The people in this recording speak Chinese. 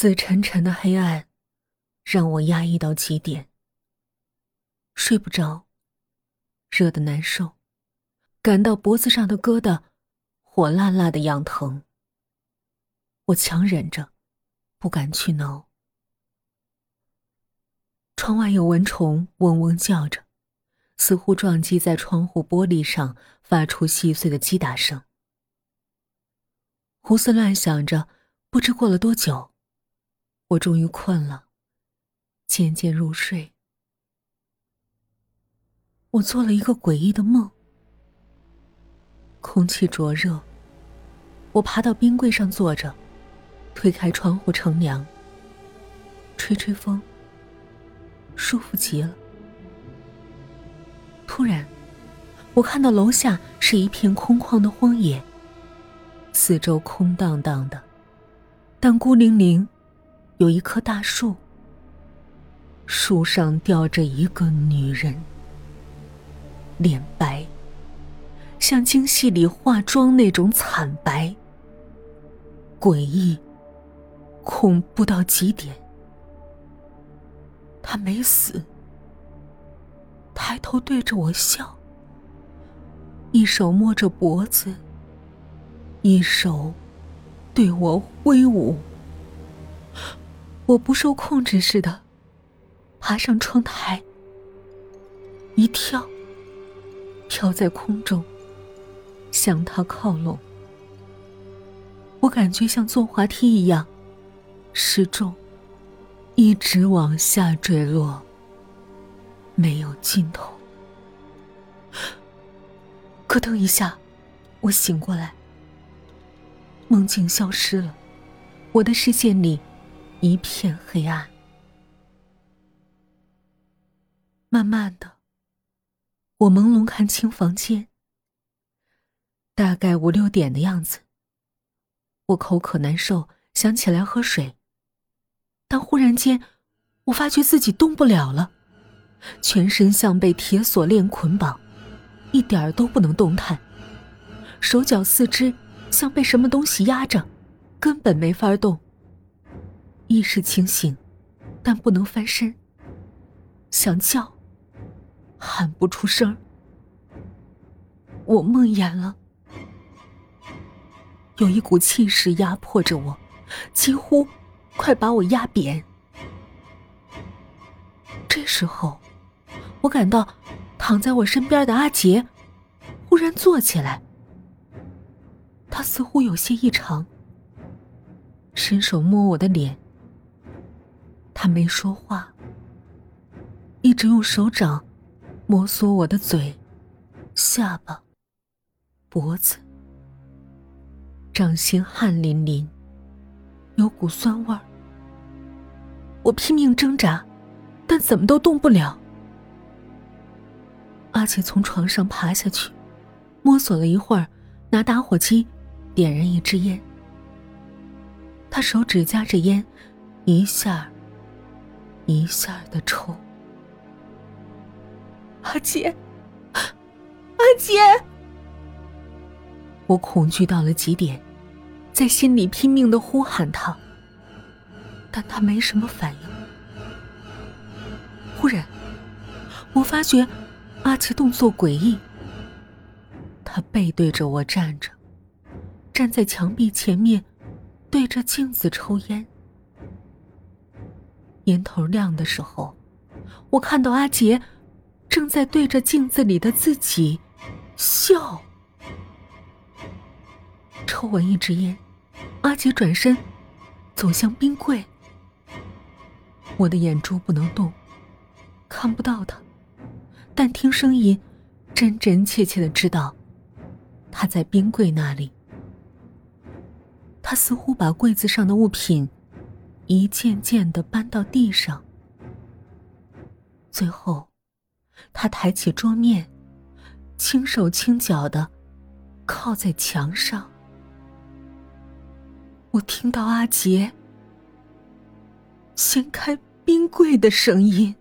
死沉沉的黑暗，让我压抑到极点。睡不着，热的难受，感到脖子上的疙瘩火辣辣的痒疼。我强忍着，不敢去挠。窗外有蚊虫嗡嗡叫着，似乎撞击在窗户玻璃上，发出细碎的击打声。胡思乱想着，不知过了多久。我终于困了，渐渐入睡。我做了一个诡异的梦，空气灼热。我爬到冰柜上坐着，推开窗户乘凉，吹吹风，舒服极了。突然，我看到楼下是一片空旷的荒野，四周空荡荡的，但孤零零。有一棵大树，树上吊着一个女人，脸白，像京戏里化妆那种惨白，诡异，恐怖到极点。她没死，抬头对着我笑，一手摸着脖子，一手对我挥舞。我不受控制似的，爬上窗台，一跳，飘在空中，向他靠拢。我感觉像坐滑梯一样，失重，一直往下坠落，没有尽头。咯噔一下，我醒过来，梦境消失了，我的视线里。一片黑暗。慢慢的，我朦胧看清房间，大概五六点的样子。我口渴难受，想起来喝水，但忽然间，我发觉自己动不了了，全身像被铁锁链捆绑，一点儿都不能动弹，手脚四肢像被什么东西压着，根本没法动。意识清醒，但不能翻身。想叫，喊不出声我梦魇了，有一股气势压迫着我，几乎快把我压扁。这时候，我感到躺在我身边的阿杰忽然坐起来，他似乎有些异常，伸手摸我的脸。他没说话，一直用手掌摩挲我的嘴、下巴、脖子，掌心汗淋淋，有股酸味儿。我拼命挣扎，但怎么都动不了。阿姐从床上爬下去，摸索了一会儿，拿打火机点燃一支烟。他手指夹着烟，一下一下的抽，阿杰，阿杰，我恐惧到了极点，在心里拼命的呼喊他，但他没什么反应。忽然，我发觉阿杰动作诡异，他背对着我站着，站在墙壁前面，对着镜子抽烟。烟头亮的时候，我看到阿杰正在对着镜子里的自己笑。抽完一支烟，阿杰转身走向冰柜。我的眼珠不能动，看不到他，但听声音，真真切切的知道他在冰柜那里。他似乎把柜子上的物品。一件件的搬到地上，最后，他抬起桌面，轻手轻脚的靠在墙上。我听到阿杰掀开冰柜的声音。